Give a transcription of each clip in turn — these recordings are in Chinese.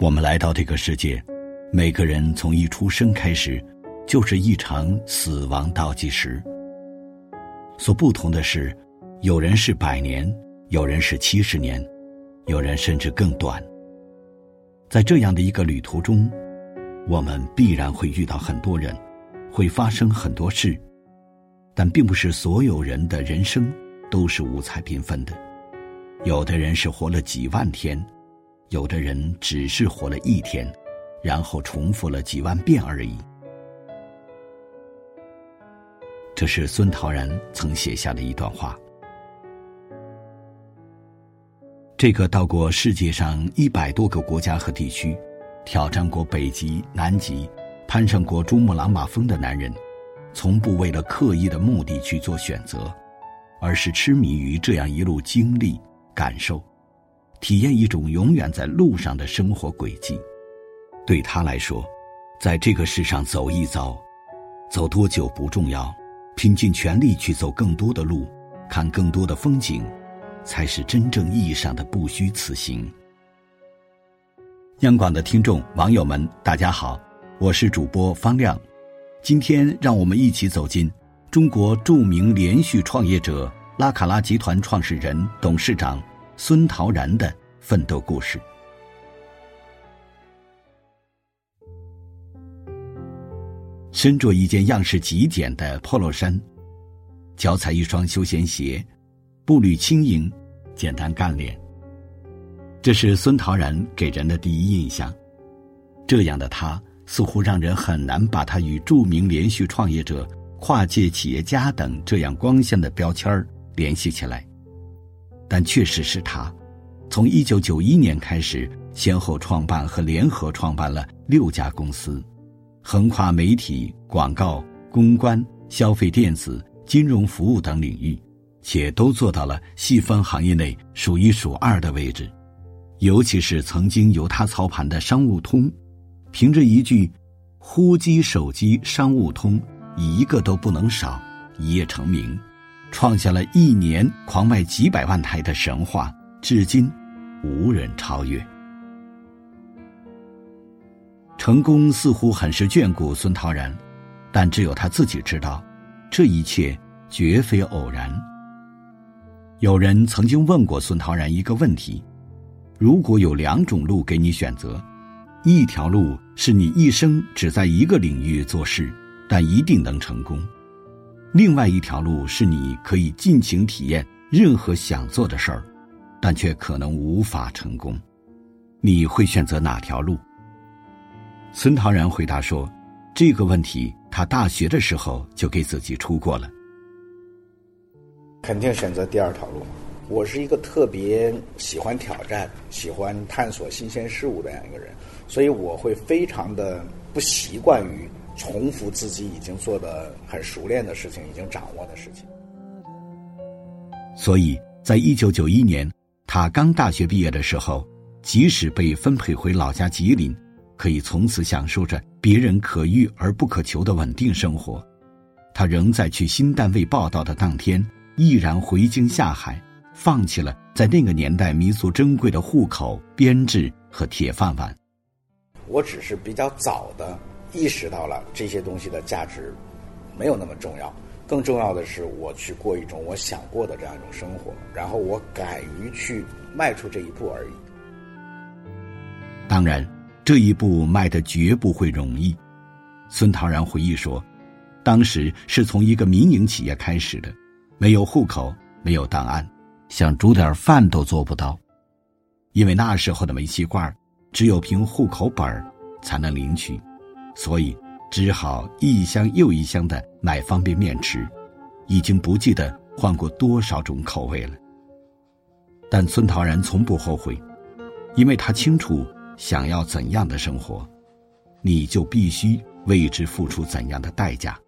我们来到这个世界，每个人从一出生开始，就是一场死亡倒计时。所不同的是，有人是百年，有人是七十年，有人甚至更短。在这样的一个旅途中，我们必然会遇到很多人，会发生很多事，但并不是所有人的人生都是五彩缤纷的。有的人是活了几万天。有的人只是活了一天，然后重复了几万遍而已。这是孙陶然曾写下的一段话。这个到过世界上一百多个国家和地区，挑战过北极、南极，攀上过珠穆朗玛峰的男人，从不为了刻意的目的去做选择，而是痴迷于这样一路经历、感受。体验一种永远在路上的生活轨迹，对他来说，在这个世上走一遭，走多久不重要，拼尽全力去走更多的路，看更多的风景，才是真正意义上的不虚此行。央广的听众网友们，大家好，我是主播方亮，今天让我们一起走进中国著名连续创业者拉卡拉集团创始人、董事长。孙陶然的奋斗故事。身着一件样式极简的 polo 衫，脚踩一双休闲鞋，步履轻盈，简单干练。这是孙陶然给人的第一印象。这样的他，似乎让人很难把他与著名连续创业者、跨界企业家等这样光鲜的标签联系起来。但确实是他，从一九九一年开始，先后创办和联合创办了六家公司，横跨媒体、广告、公关、消费电子、金融服务等领域，且都做到了细分行业内数一数二的位置。尤其是曾经由他操盘的商务通，凭着一句“呼机手机商务通，一个都不能少”，一夜成名。创下了一年狂卖几百万台的神话，至今无人超越。成功似乎很是眷顾孙陶然，但只有他自己知道，这一切绝非偶然。有人曾经问过孙陶然一个问题：如果有两种路给你选择，一条路是你一生只在一个领域做事，但一定能成功。另外一条路是你可以尽情体验任何想做的事儿，但却可能无法成功。你会选择哪条路？孙陶然回答说：“这个问题他大学的时候就给自己出过了。肯定选择第二条路。我是一个特别喜欢挑战、喜欢探索新鲜事物的样一个人，所以我会非常的不习惯于。”重复自己已经做的很熟练的事情，已经掌握的事情。所以在一九九一年，他刚大学毕业的时候，即使被分配回老家吉林，可以从此享受着别人可遇而不可求的稳定生活，他仍在去新单位报道的当天，毅然回京下海，放弃了在那个年代弥足珍贵的户口、编制和铁饭碗。我只是比较早的。意识到了这些东西的价值没有那么重要，更重要的是我去过一种我想过的这样一种生活，然后我敢于去迈出这一步而已。当然，这一步迈的绝不会容易。孙陶然回忆说，当时是从一个民营企业开始的，没有户口，没有档案，想煮点饭都做不到，因为那时候的煤气罐只有凭户口本才能领取。所以，只好一箱又一箱的买方便面吃，已经不记得换过多少种口味了。但孙陶然从不后悔，因为他清楚，想要怎样的生活，你就必须为之付出怎样的代价。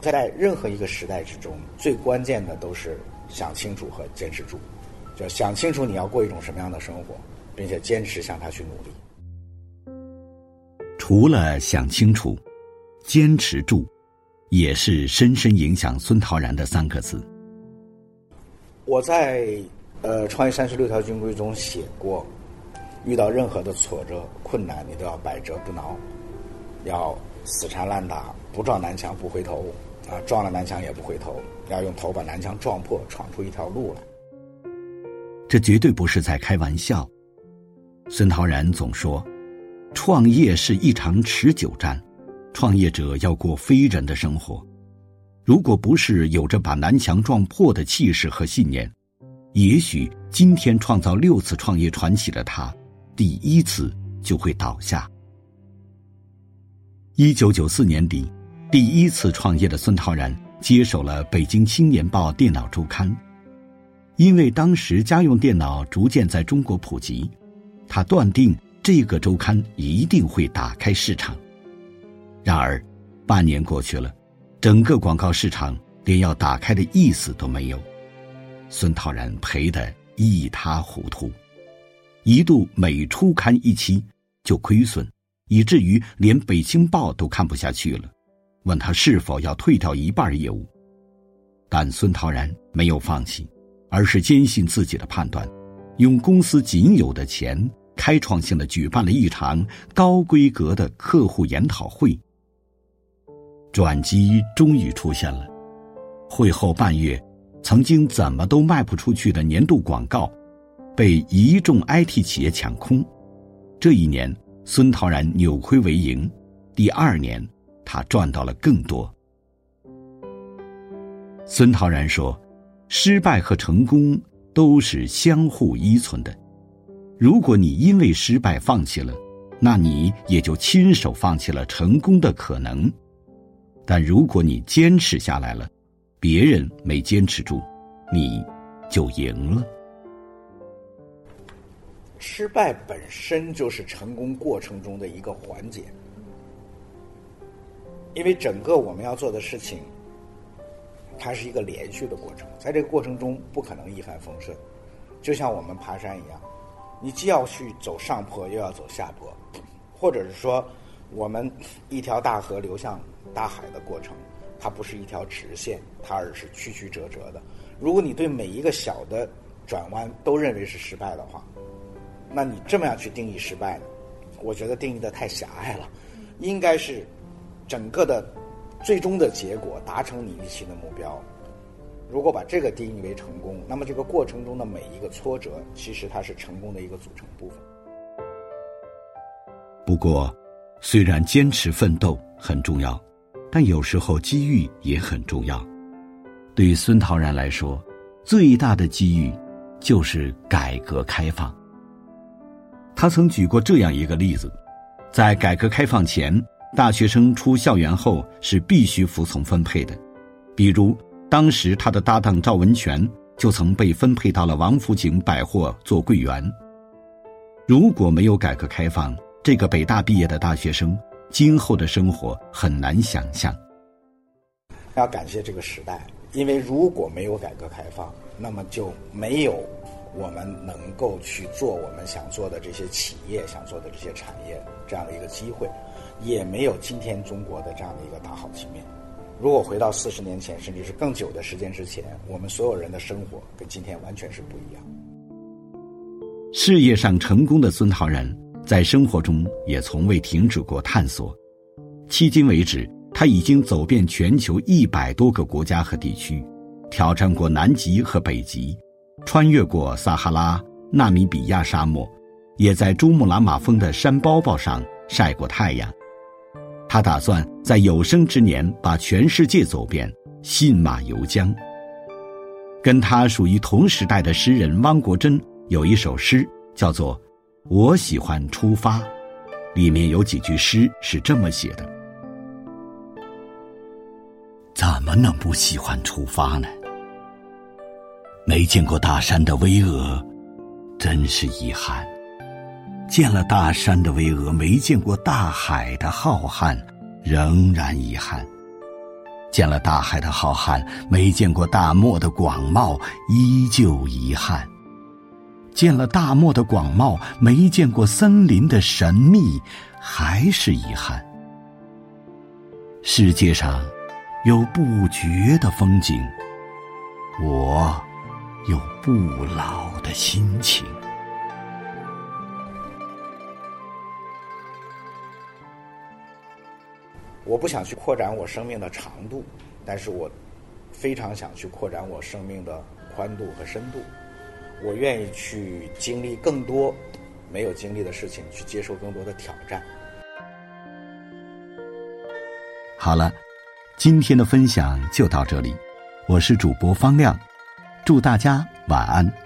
在任何一个时代之中，最关键的都是想清楚和坚持住，就想清楚你要过一种什么样的生活，并且坚持向他去努力。除了想清楚、坚持住，也是深深影响孙陶然的三个字。我在呃《创业三十六条军规》中写过，遇到任何的挫折、困难，你都要百折不挠，要死缠烂打，不撞南墙不回头，啊，撞了南墙也不回头，要用头把南墙撞破，闯出一条路来。这绝对不是在开玩笑。孙陶然总说，创业是一场持久战，创业者要过非人的生活。如果不是有着把南墙撞破的气势和信念，也许今天创造六次创业传奇的他。第一次就会倒下。一九九四年底，第一次创业的孙陶然接手了《北京青年报》电脑周刊，因为当时家用电脑逐渐在中国普及，他断定这个周刊一定会打开市场。然而，半年过去了，整个广告市场连要打开的意思都没有，孙陶然赔得一塌糊涂。一度每出刊一期就亏损，以至于连《北京报》都看不下去了，问他是否要退掉一半业务。但孙陶然没有放弃，而是坚信自己的判断，用公司仅有的钱，开创性的举办了一场高规格的客户研讨会。转机终于出现了，会后半月，曾经怎么都卖不出去的年度广告。被一众 IT 企业抢空，这一年孙陶然扭亏为盈，第二年他赚到了更多。孙陶然说：“失败和成功都是相互依存的。如果你因为失败放弃了，那你也就亲手放弃了成功的可能；但如果你坚持下来了，别人没坚持住，你就赢了。”失败本身就是成功过程中的一个环节，因为整个我们要做的事情，它是一个连续的过程，在这个过程中不可能一帆风顺，就像我们爬山一样，你既要去走上坡，又要走下坡，或者是说，我们一条大河流向大海的过程，它不是一条直线，它而是曲曲折折的。如果你对每一个小的转弯都认为是失败的话，那你这么样去定义失败呢？我觉得定义的太狭隘了，应该是整个的最终的结果达成你预期的目标。如果把这个定义为成功，那么这个过程中的每一个挫折，其实它是成功的一个组成部分。不过，虽然坚持奋斗很重要，但有时候机遇也很重要。对于孙陶然来说，最大的机遇就是改革开放。他曾举过这样一个例子：在改革开放前，大学生出校园后是必须服从分配的。比如，当时他的搭档赵文全就曾被分配到了王府井百货做柜员。如果没有改革开放，这个北大毕业的大学生今后的生活很难想象。要感谢这个时代，因为如果没有改革开放，那么就没有。我们能够去做我们想做的这些企业，想做的这些产业，这样的一个机会，也没有今天中国的这样的一个大好局面。如果回到四十年前，甚至是更久的时间之前，我们所有人的生活跟今天完全是不一样。事业上成功的孙陶然，在生活中也从未停止过探索。迄今为止，他已经走遍全球一百多个国家和地区，挑战过南极和北极。穿越过撒哈拉、纳米比亚沙漠，也在珠穆朗玛峰的山包包上晒过太阳。他打算在有生之年把全世界走遍，信马由缰。跟他属于同时代的诗人汪国真有一首诗，叫做《我喜欢出发》，里面有几句诗是这么写的：怎么能不喜欢出发呢？没见过大山的巍峨，真是遗憾；见了大山的巍峨，没见过大海的浩瀚，仍然遗憾；见了大海的浩瀚，没见过大漠的广袤，依旧遗憾；见了大漠的广袤，没见过森林的神秘，还是遗憾。世界上有不绝的风景，我。有不老的心情。我不想去扩展我生命的长度，但是我非常想去扩展我生命的宽度和深度。我愿意去经历更多没有经历的事情，去接受更多的挑战。好了，今天的分享就到这里。我是主播方亮，祝大家晚安。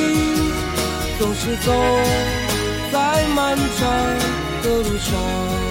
总是走在漫长的路上。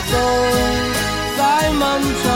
走在漫长。